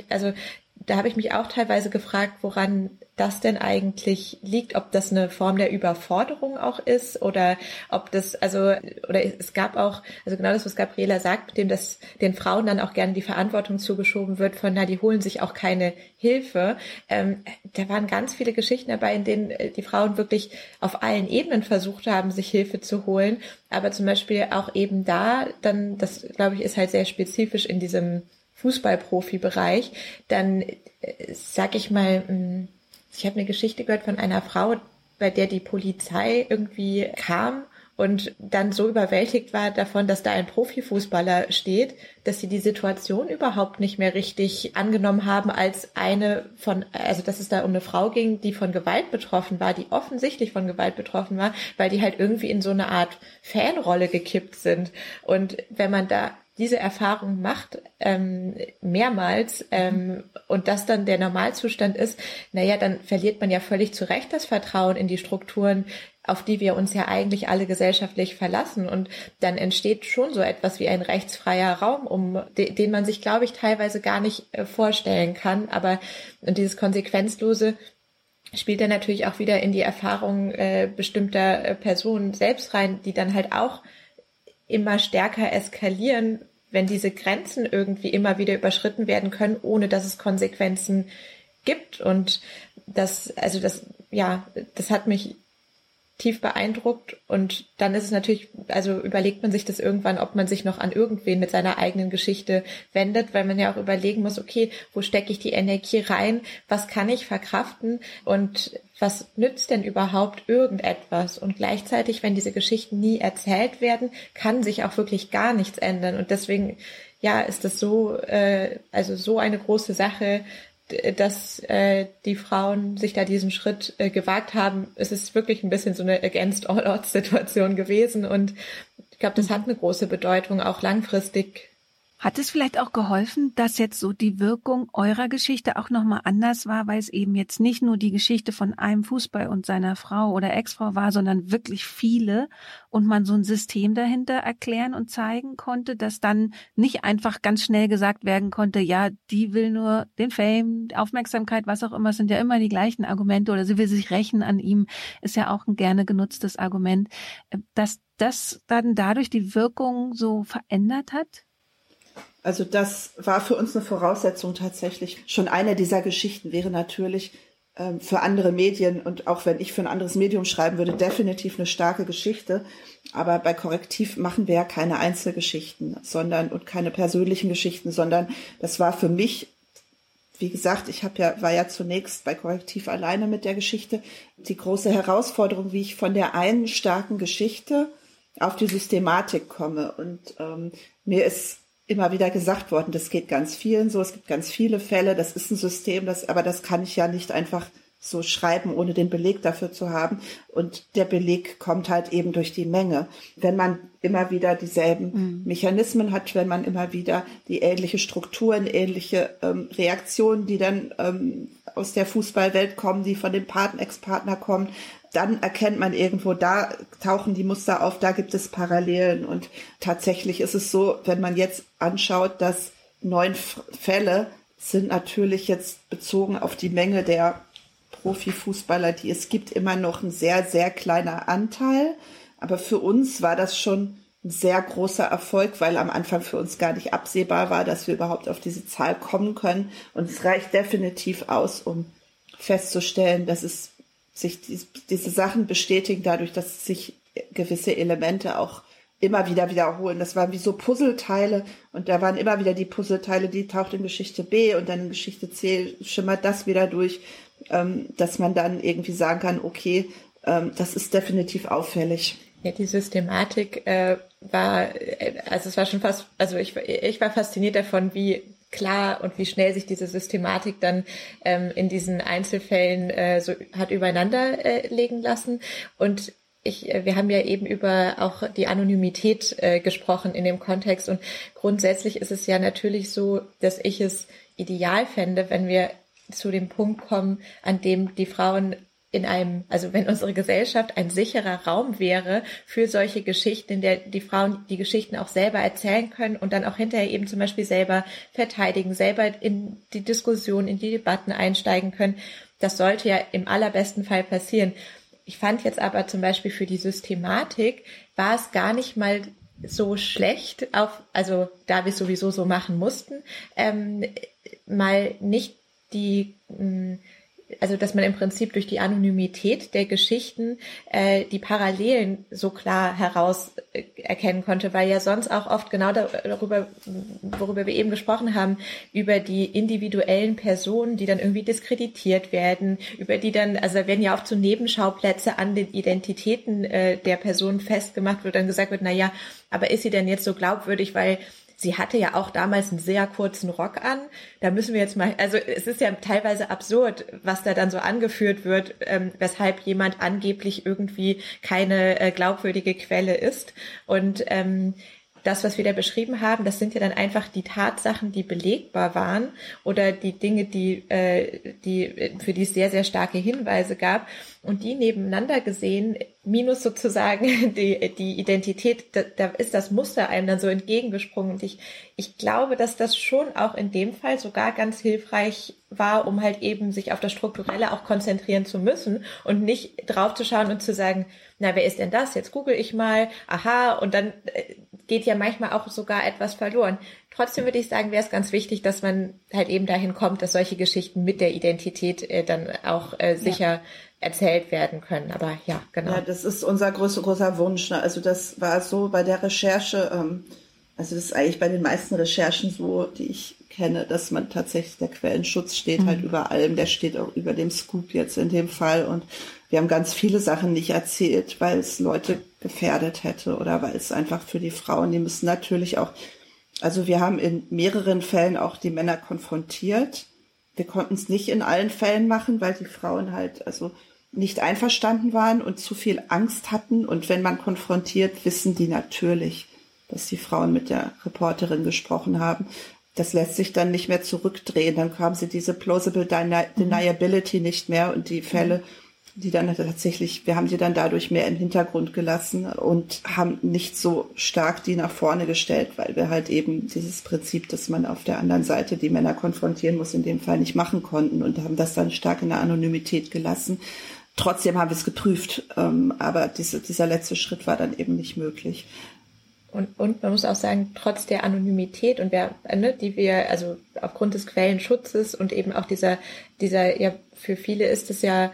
also da habe ich mich auch teilweise gefragt, woran das denn eigentlich liegt, ob das eine Form der Überforderung auch ist oder ob das, also, oder es gab auch, also genau das, was Gabriela sagt, mit dem, dass den Frauen dann auch gerne die Verantwortung zugeschoben wird von, na, die holen sich auch keine Hilfe. Ähm, da waren ganz viele Geschichten dabei, in denen äh, die Frauen wirklich auf allen Ebenen versucht haben, sich Hilfe zu holen, aber zum Beispiel auch eben da, dann, das glaube ich, ist halt sehr spezifisch in diesem Fußballprofibereich, dann äh, sag ich mal, hm, ich habe eine Geschichte gehört von einer Frau, bei der die Polizei irgendwie kam und dann so überwältigt war davon, dass da ein Profifußballer steht, dass sie die Situation überhaupt nicht mehr richtig angenommen haben als eine von, also dass es da um eine Frau ging, die von Gewalt betroffen war, die offensichtlich von Gewalt betroffen war, weil die halt irgendwie in so eine Art Fanrolle gekippt sind. Und wenn man da diese Erfahrung macht, ähm, mehrmals, ähm, und das dann der Normalzustand ist, naja, dann verliert man ja völlig zu Recht das Vertrauen in die Strukturen, auf die wir uns ja eigentlich alle gesellschaftlich verlassen. Und dann entsteht schon so etwas wie ein rechtsfreier Raum, um den man sich, glaube ich, teilweise gar nicht äh, vorstellen kann. Aber dieses konsequenzlose spielt dann natürlich auch wieder in die Erfahrung äh, bestimmter äh, Personen selbst rein, die dann halt auch immer stärker eskalieren, wenn diese Grenzen irgendwie immer wieder überschritten werden können, ohne dass es Konsequenzen gibt. Und das, also das, ja, das hat mich tief beeindruckt. Und dann ist es natürlich, also überlegt man sich das irgendwann, ob man sich noch an irgendwen mit seiner eigenen Geschichte wendet, weil man ja auch überlegen muss, okay, wo stecke ich die Energie rein, was kann ich verkraften? Und was nützt denn überhaupt irgendetwas? Und gleichzeitig, wenn diese Geschichten nie erzählt werden, kann sich auch wirklich gar nichts ändern. Und deswegen ja, ist das so, äh, also so eine große Sache, dass äh, die Frauen sich da diesen Schritt äh, gewagt haben. Es ist wirklich ein bisschen so eine Against All Odds Situation gewesen und ich glaube, das hat eine große Bedeutung, auch langfristig hat es vielleicht auch geholfen, dass jetzt so die Wirkung eurer Geschichte auch nochmal anders war, weil es eben jetzt nicht nur die Geschichte von einem Fußball und seiner Frau oder Ex-Frau war, sondern wirklich viele und man so ein System dahinter erklären und zeigen konnte, dass dann nicht einfach ganz schnell gesagt werden konnte, ja, die will nur den Fame, Aufmerksamkeit, was auch immer, sind ja immer die gleichen Argumente oder sie will sich rächen an ihm, ist ja auch ein gerne genutztes Argument, dass das dann dadurch die Wirkung so verändert hat? Also das war für uns eine Voraussetzung tatsächlich. Schon eine dieser Geschichten wäre natürlich ähm, für andere Medien und auch wenn ich für ein anderes Medium schreiben würde, definitiv eine starke Geschichte. Aber bei Korrektiv machen wir ja keine Einzelgeschichten, sondern und keine persönlichen Geschichten, sondern das war für mich wie gesagt, ich habe ja war ja zunächst bei Korrektiv alleine mit der Geschichte. Die große Herausforderung, wie ich von der einen starken Geschichte auf die Systematik komme. Und ähm, mir ist immer wieder gesagt worden, das geht ganz vielen so, es gibt ganz viele Fälle, das ist ein System, das, aber das kann ich ja nicht einfach so schreiben, ohne den Beleg dafür zu haben. Und der Beleg kommt halt eben durch die Menge. Wenn man immer wieder dieselben mhm. Mechanismen hat, wenn man immer wieder die ähnliche Strukturen, ähnliche ähm, Reaktionen, die dann ähm, aus der Fußballwelt kommen, die von dem Partner, Ex-Partner kommen, dann erkennt man irgendwo, da tauchen die Muster auf, da gibt es Parallelen. Und tatsächlich ist es so, wenn man jetzt anschaut, dass neun Fälle sind natürlich jetzt bezogen auf die Menge der Profifußballer, die es gibt, immer noch ein sehr, sehr kleiner Anteil. Aber für uns war das schon ein sehr großer Erfolg, weil am Anfang für uns gar nicht absehbar war, dass wir überhaupt auf diese Zahl kommen können. Und es reicht definitiv aus, um festzustellen, dass es sich die, diese Sachen bestätigen dadurch, dass sich gewisse Elemente auch immer wieder wiederholen. Das waren wie so Puzzleteile und da waren immer wieder die Puzzleteile, die taucht in Geschichte B und dann in Geschichte C schimmert das wieder durch, ähm, dass man dann irgendwie sagen kann, okay, ähm, das ist definitiv auffällig. Ja, die Systematik äh, war, äh, also es war schon fast, also ich, ich war fasziniert davon, wie klar und wie schnell sich diese Systematik dann ähm, in diesen Einzelfällen äh, so hat übereinander äh, legen lassen. Und ich, äh, wir haben ja eben über auch die Anonymität äh, gesprochen in dem Kontext und grundsätzlich ist es ja natürlich so, dass ich es ideal fände, wenn wir zu dem Punkt kommen, an dem die Frauen in einem, also wenn unsere Gesellschaft ein sicherer Raum wäre für solche Geschichten, in der die Frauen die Geschichten auch selber erzählen können und dann auch hinterher eben zum Beispiel selber verteidigen, selber in die Diskussion, in die Debatten einsteigen können. Das sollte ja im allerbesten Fall passieren. Ich fand jetzt aber zum Beispiel für die Systematik war es gar nicht mal so schlecht, auf, also da wir sowieso so machen mussten, ähm, mal nicht die mh, also dass man im Prinzip durch die Anonymität der Geschichten äh, die Parallelen so klar heraus äh, erkennen konnte, weil ja sonst auch oft genau darüber, worüber wir eben gesprochen haben, über die individuellen Personen, die dann irgendwie diskreditiert werden, über die dann, also werden ja auch zu Nebenschauplätze an den Identitäten äh, der Person festgemacht, wo dann gesagt wird, na ja, aber ist sie denn jetzt so glaubwürdig, weil sie hatte ja auch damals einen sehr kurzen Rock an. Da müssen wir jetzt mal, also es ist ja teilweise absurd, was da dann so angeführt wird, ähm, weshalb jemand angeblich irgendwie keine äh, glaubwürdige Quelle ist. Und ähm, das, was wir da beschrieben haben, das sind ja dann einfach die Tatsachen, die belegbar waren oder die Dinge, die, äh, die, für die es sehr, sehr starke Hinweise gab. Und die nebeneinander gesehen, minus sozusagen die, die Identität, da, da ist das Muster einem dann so entgegengesprungen. Und ich, ich glaube, dass das schon auch in dem Fall sogar ganz hilfreich war, um halt eben sich auf das Strukturelle auch konzentrieren zu müssen und nicht draufzuschauen und zu sagen, na, wer ist denn das? Jetzt google ich mal, aha, und dann äh, geht ja manchmal auch sogar etwas verloren. Trotzdem würde ich sagen, wäre es ganz wichtig, dass man halt eben dahin kommt, dass solche Geschichten mit der Identität äh, dann auch äh, sicher ja. erzählt werden können. Aber ja, genau. Ja, das ist unser größter, großer Wunsch. Ne? Also das war so bei der Recherche, ähm, also das ist eigentlich bei den meisten Recherchen so, die ich kenne, dass man tatsächlich, der Quellenschutz steht halt mhm. halt über allem, der steht auch über dem Scoop jetzt in dem Fall und wir haben ganz viele Sachen nicht erzählt, weil es Leute gefährdet hätte oder weil es einfach für die Frauen, die müssen natürlich auch, also wir haben in mehreren Fällen auch die Männer konfrontiert. Wir konnten es nicht in allen Fällen machen, weil die Frauen halt also nicht einverstanden waren und zu viel Angst hatten. Und wenn man konfrontiert, wissen die natürlich, dass die Frauen mit der Reporterin gesprochen haben. Das lässt sich dann nicht mehr zurückdrehen. Dann kam sie diese plausible deniability nicht mehr und die Fälle die dann tatsächlich, wir haben die dann dadurch mehr im Hintergrund gelassen und haben nicht so stark die nach vorne gestellt, weil wir halt eben dieses Prinzip, dass man auf der anderen Seite die Männer konfrontieren muss, in dem Fall nicht machen konnten und haben das dann stark in der Anonymität gelassen. Trotzdem haben wir es geprüft, ähm, aber diese, dieser letzte Schritt war dann eben nicht möglich. Und, und man muss auch sagen, trotz der Anonymität und wer, ne, die wir, also aufgrund des Quellenschutzes und eben auch dieser, dieser, ja, für viele ist es ja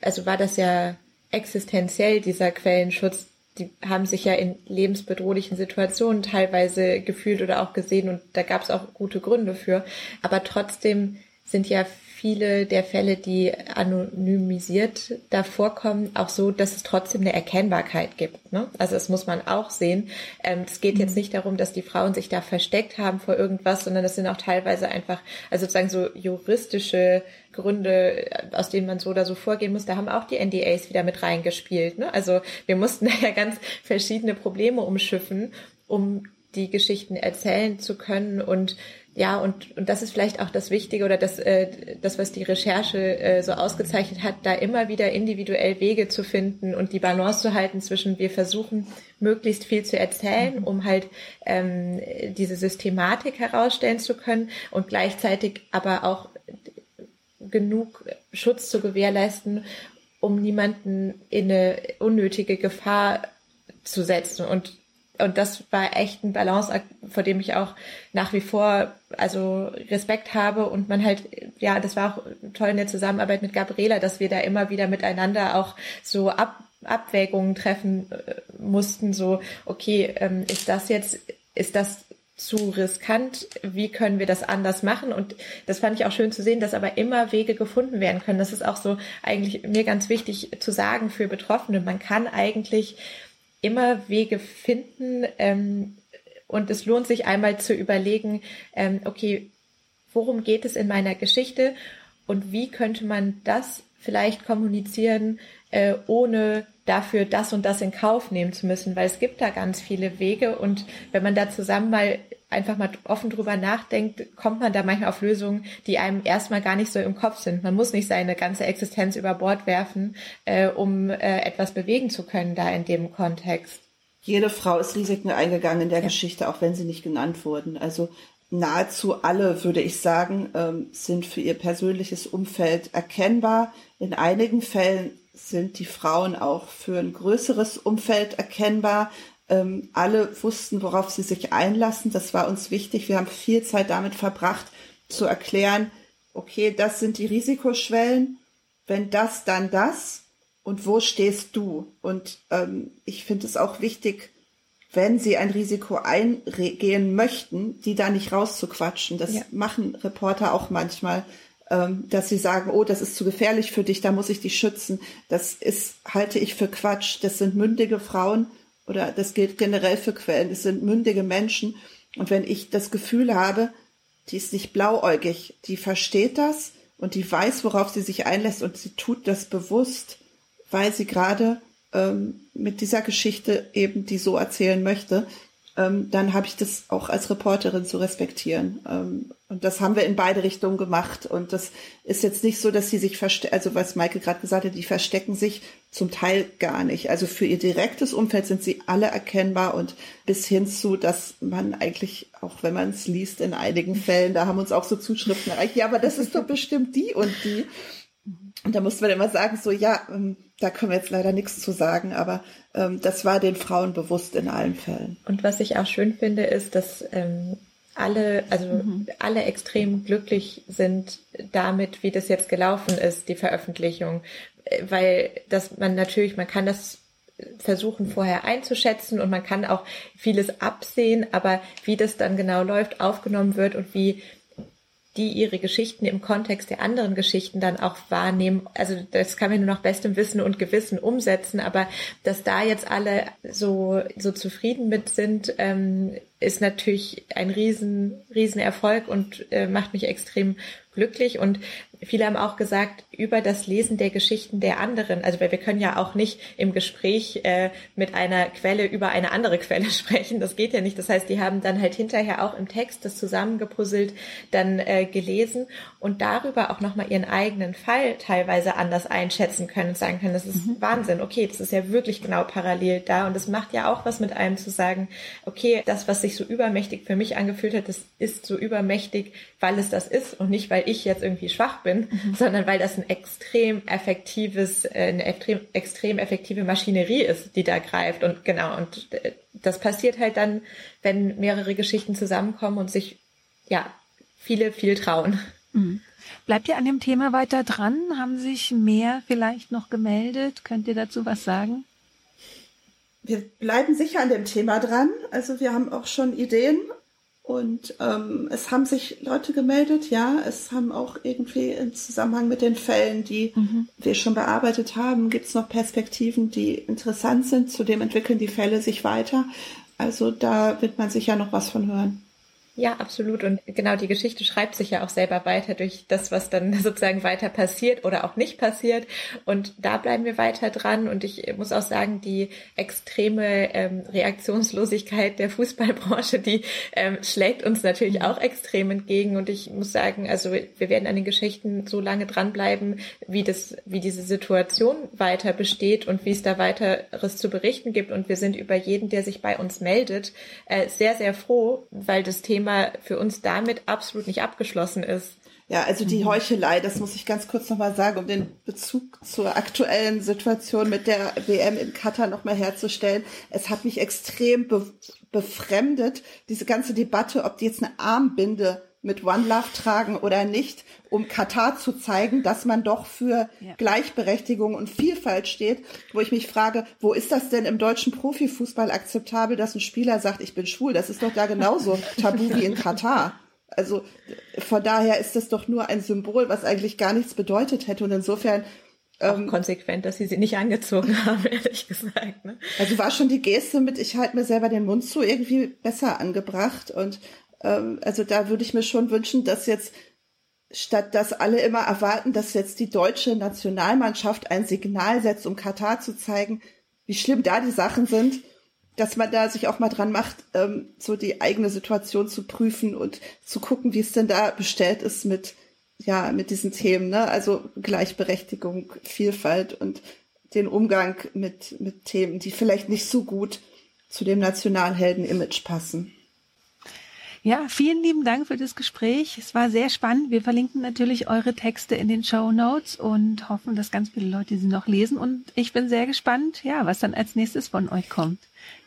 also war das ja existenziell, dieser Quellenschutz. Die haben sich ja in lebensbedrohlichen Situationen teilweise gefühlt oder auch gesehen und da gab es auch gute Gründe für. Aber trotzdem sind ja viele der Fälle, die anonymisiert davor kommen, auch so, dass es trotzdem eine Erkennbarkeit gibt. Ne? Also das muss man auch sehen. Ähm, es geht jetzt mhm. nicht darum, dass die Frauen sich da versteckt haben vor irgendwas, sondern das sind auch teilweise einfach, also sozusagen so juristische Gründe, aus denen man so oder so vorgehen muss. Da haben auch die NDAs wieder mit reingespielt. Ne? Also wir mussten da ja ganz verschiedene Probleme umschiffen, um die Geschichten erzählen zu können und ja, und, und das ist vielleicht auch das Wichtige oder das, äh, das was die Recherche äh, so ausgezeichnet hat, da immer wieder individuell Wege zu finden und die Balance zu halten zwischen, wir versuchen möglichst viel zu erzählen, mhm. um halt ähm, diese Systematik herausstellen zu können und gleichzeitig aber auch genug Schutz zu gewährleisten, um niemanden in eine unnötige Gefahr zu setzen. Und und das war echt ein Balance, vor dem ich auch nach wie vor also Respekt habe und man halt ja, das war auch toll in der Zusammenarbeit mit Gabriela, dass wir da immer wieder miteinander auch so ab, Abwägungen treffen äh, mussten, so okay, ähm, ist das jetzt ist das zu riskant, wie können wir das anders machen? Und das fand ich auch schön zu sehen, dass aber immer Wege gefunden werden können. Das ist auch so eigentlich mir ganz wichtig zu sagen für Betroffene. Man kann eigentlich immer Wege finden ähm, und es lohnt sich einmal zu überlegen, ähm, okay, worum geht es in meiner Geschichte und wie könnte man das vielleicht kommunizieren, äh, ohne dafür das und das in Kauf nehmen zu müssen, weil es gibt da ganz viele Wege und wenn man da zusammen mal einfach mal offen drüber nachdenkt, kommt man da manchmal auf Lösungen, die einem erstmal gar nicht so im Kopf sind. Man muss nicht seine ganze Existenz über Bord werfen, äh, um äh, etwas bewegen zu können da in dem Kontext. Jede Frau ist Risiken eingegangen in der ja. Geschichte, auch wenn sie nicht genannt wurden. Also nahezu alle, würde ich sagen, ähm, sind für ihr persönliches Umfeld erkennbar. In einigen Fällen sind die Frauen auch für ein größeres Umfeld erkennbar. Ähm, alle wussten, worauf sie sich einlassen. Das war uns wichtig. Wir haben viel Zeit damit verbracht, zu erklären, okay, das sind die Risikoschwellen wenn das, dann das und wo stehst du? Und ähm, ich finde es auch wichtig, wenn sie ein Risiko eingehen möchten, die da nicht rauszuquatschen. Das ja. machen Reporter auch manchmal, ähm, dass sie sagen, oh, das ist zu gefährlich für dich, da muss ich dich schützen. Das ist, halte ich für Quatsch. Das sind mündige Frauen oder das gilt generell für Quellen. Das sind mündige Menschen. Und wenn ich das Gefühl habe, die ist nicht blauäugig, die versteht das und die weiß, worauf sie sich einlässt und sie tut das bewusst, weil sie gerade ähm, mit dieser Geschichte eben die so erzählen möchte, dann habe ich das auch als Reporterin zu respektieren. Ähm, und das haben wir in beide Richtungen gemacht. Und das ist jetzt nicht so, dass sie sich verstecken, also was Maike gerade gesagt hat, die verstecken sich zum Teil gar nicht. Also für ihr direktes Umfeld sind sie alle erkennbar und bis hin zu, dass man eigentlich, auch wenn man es liest, in einigen Fällen, da haben uns auch so Zuschriften erreicht, ja, aber das ist doch bestimmt die und die. Und da musste man immer sagen, so, ja, ähm, da können wir jetzt leider nichts zu sagen, aber ähm, das war den Frauen bewusst in allen Fällen. Und was ich auch schön finde, ist, dass ähm, alle, also mhm. alle extrem glücklich sind damit, wie das jetzt gelaufen ist, die Veröffentlichung, weil das man natürlich, man kann das versuchen vorher einzuschätzen und man kann auch vieles absehen, aber wie das dann genau läuft, aufgenommen wird und wie die ihre Geschichten im Kontext der anderen Geschichten dann auch wahrnehmen. Also das kann man nur nach bestem Wissen und Gewissen umsetzen, aber dass da jetzt alle so, so zufrieden mit sind, ähm, ist natürlich ein riesen, riesen und äh, macht mich extrem glücklich. Und viele haben auch gesagt, über das Lesen der Geschichten der anderen, also weil wir können ja auch nicht im Gespräch äh, mit einer Quelle über eine andere Quelle sprechen, das geht ja nicht. Das heißt, die haben dann halt hinterher auch im Text das zusammengepuzzelt, dann äh, gelesen und darüber auch nochmal ihren eigenen Fall teilweise anders einschätzen können und sagen können, das ist mhm. Wahnsinn, okay, das ist ja wirklich genau parallel da und es macht ja auch was mit einem zu sagen, okay, das, was sich so übermächtig für mich angefühlt hat, das ist so übermächtig, weil es das ist und nicht, weil ich jetzt irgendwie schwach bin, mhm. sondern weil das ein extrem effektives, äh, eine extrem, extrem effektive Maschinerie ist, die da greift und genau, und äh, das passiert halt dann, wenn mehrere Geschichten zusammenkommen und sich, ja, viele viel trauen. Mhm. Bleibt ihr an dem Thema weiter dran? Haben sich mehr vielleicht noch gemeldet? Könnt ihr dazu was sagen? Wir bleiben sicher an dem Thema dran. Also wir haben auch schon Ideen und ähm, es haben sich Leute gemeldet, ja. Es haben auch irgendwie im Zusammenhang mit den Fällen, die mhm. wir schon bearbeitet haben, gibt es noch Perspektiven, die interessant sind. Zudem entwickeln die Fälle sich weiter. Also da wird man sicher noch was von hören. Ja, absolut. Und genau die Geschichte schreibt sich ja auch selber weiter durch das, was dann sozusagen weiter passiert oder auch nicht passiert. Und da bleiben wir weiter dran. Und ich muss auch sagen, die extreme ähm, Reaktionslosigkeit der Fußballbranche, die ähm, schlägt uns natürlich auch extrem entgegen. Und ich muss sagen, also wir werden an den Geschichten so lange dranbleiben, wie das, wie diese Situation weiter besteht und wie es da weiteres zu berichten gibt. Und wir sind über jeden, der sich bei uns meldet, äh, sehr, sehr froh, weil das Thema Thema für uns damit absolut nicht abgeschlossen ist. Ja, also die mhm. Heuchelei, das muss ich ganz kurz nochmal sagen, um den Bezug zur aktuellen Situation mit der WM in Katar nochmal herzustellen. Es hat mich extrem be befremdet, diese ganze Debatte, ob die jetzt eine Armbinde mit One Love tragen oder nicht, um Katar zu zeigen, dass man doch für ja. Gleichberechtigung und Vielfalt steht, wo ich mich frage, wo ist das denn im deutschen Profifußball akzeptabel, dass ein Spieler sagt, ich bin schwul? Das ist doch da genauso tabu wie in Katar. Also von daher ist das doch nur ein Symbol, was eigentlich gar nichts bedeutet hätte. Und insofern auch ähm, konsequent, dass sie sie nicht angezogen haben, ehrlich gesagt. Ne? Also war schon die Geste mit, ich halte mir selber den Mund zu, irgendwie besser angebracht. Und also da würde ich mir schon wünschen, dass jetzt statt dass alle immer erwarten, dass jetzt die deutsche Nationalmannschaft ein Signal setzt, um Katar zu zeigen, wie schlimm da die Sachen sind, dass man da sich auch mal dran macht, ähm, so die eigene Situation zu prüfen und zu gucken, wie es denn da bestellt ist mit, ja, mit diesen Themen, ne? Also Gleichberechtigung, Vielfalt und den Umgang mit, mit Themen, die vielleicht nicht so gut zu dem Nationalhelden-Image passen. Ja, vielen lieben Dank für das Gespräch. Es war sehr spannend. Wir verlinken natürlich eure Texte in den Show Notes und hoffen, dass ganz viele Leute sie noch lesen. Und ich bin sehr gespannt, ja, was dann als nächstes von euch kommt.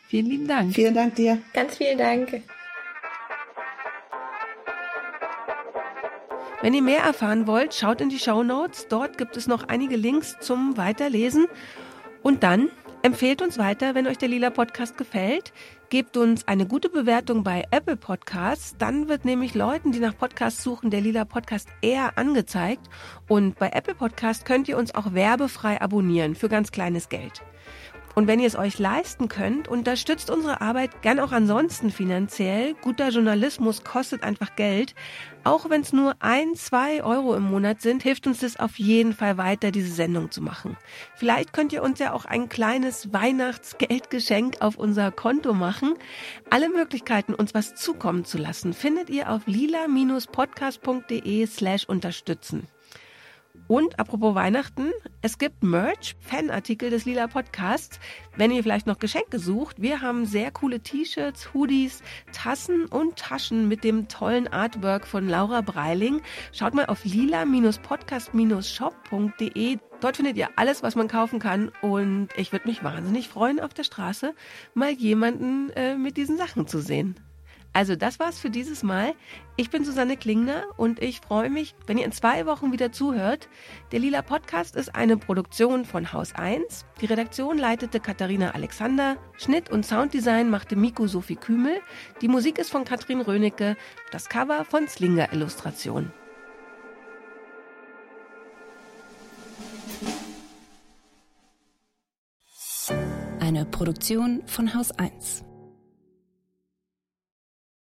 Vielen lieben Dank. Vielen Dank dir. Ganz vielen Dank. Wenn ihr mehr erfahren wollt, schaut in die Show Notes. Dort gibt es noch einige Links zum Weiterlesen. Und dann empfehlt uns weiter, wenn euch der Lila Podcast gefällt. Gebt uns eine gute Bewertung bei Apple Podcasts. Dann wird nämlich Leuten, die nach Podcasts suchen, der Lila Podcast eher angezeigt. Und bei Apple Podcast könnt ihr uns auch werbefrei abonnieren für ganz kleines Geld. Und wenn ihr es euch leisten könnt, unterstützt unsere Arbeit gern auch ansonsten finanziell. Guter Journalismus kostet einfach Geld. Auch wenn es nur ein, zwei Euro im Monat sind, hilft uns das auf jeden Fall weiter, diese Sendung zu machen. Vielleicht könnt ihr uns ja auch ein kleines Weihnachtsgeldgeschenk auf unser Konto machen. Alle Möglichkeiten, uns was zukommen zu lassen, findet ihr auf lila-podcast.de slash unterstützen. Und apropos Weihnachten, es gibt Merch, Fanartikel des Lila Podcasts. Wenn ihr vielleicht noch Geschenke sucht, wir haben sehr coole T-Shirts, Hoodies, Tassen und Taschen mit dem tollen Artwork von Laura Breiling. Schaut mal auf lila-podcast-shop.de. Dort findet ihr alles, was man kaufen kann. Und ich würde mich wahnsinnig freuen, auf der Straße mal jemanden äh, mit diesen Sachen zu sehen. Also das war's für dieses Mal. Ich bin Susanne Klingner und ich freue mich, wenn ihr in zwei Wochen wieder zuhört. Der Lila Podcast ist eine Produktion von Haus 1. Die Redaktion leitete Katharina Alexander. Schnitt und Sounddesign machte Miko Sophie Kümel. Die Musik ist von Katrin Rönecke. Das Cover von Slinger Illustration. Eine Produktion von Haus 1.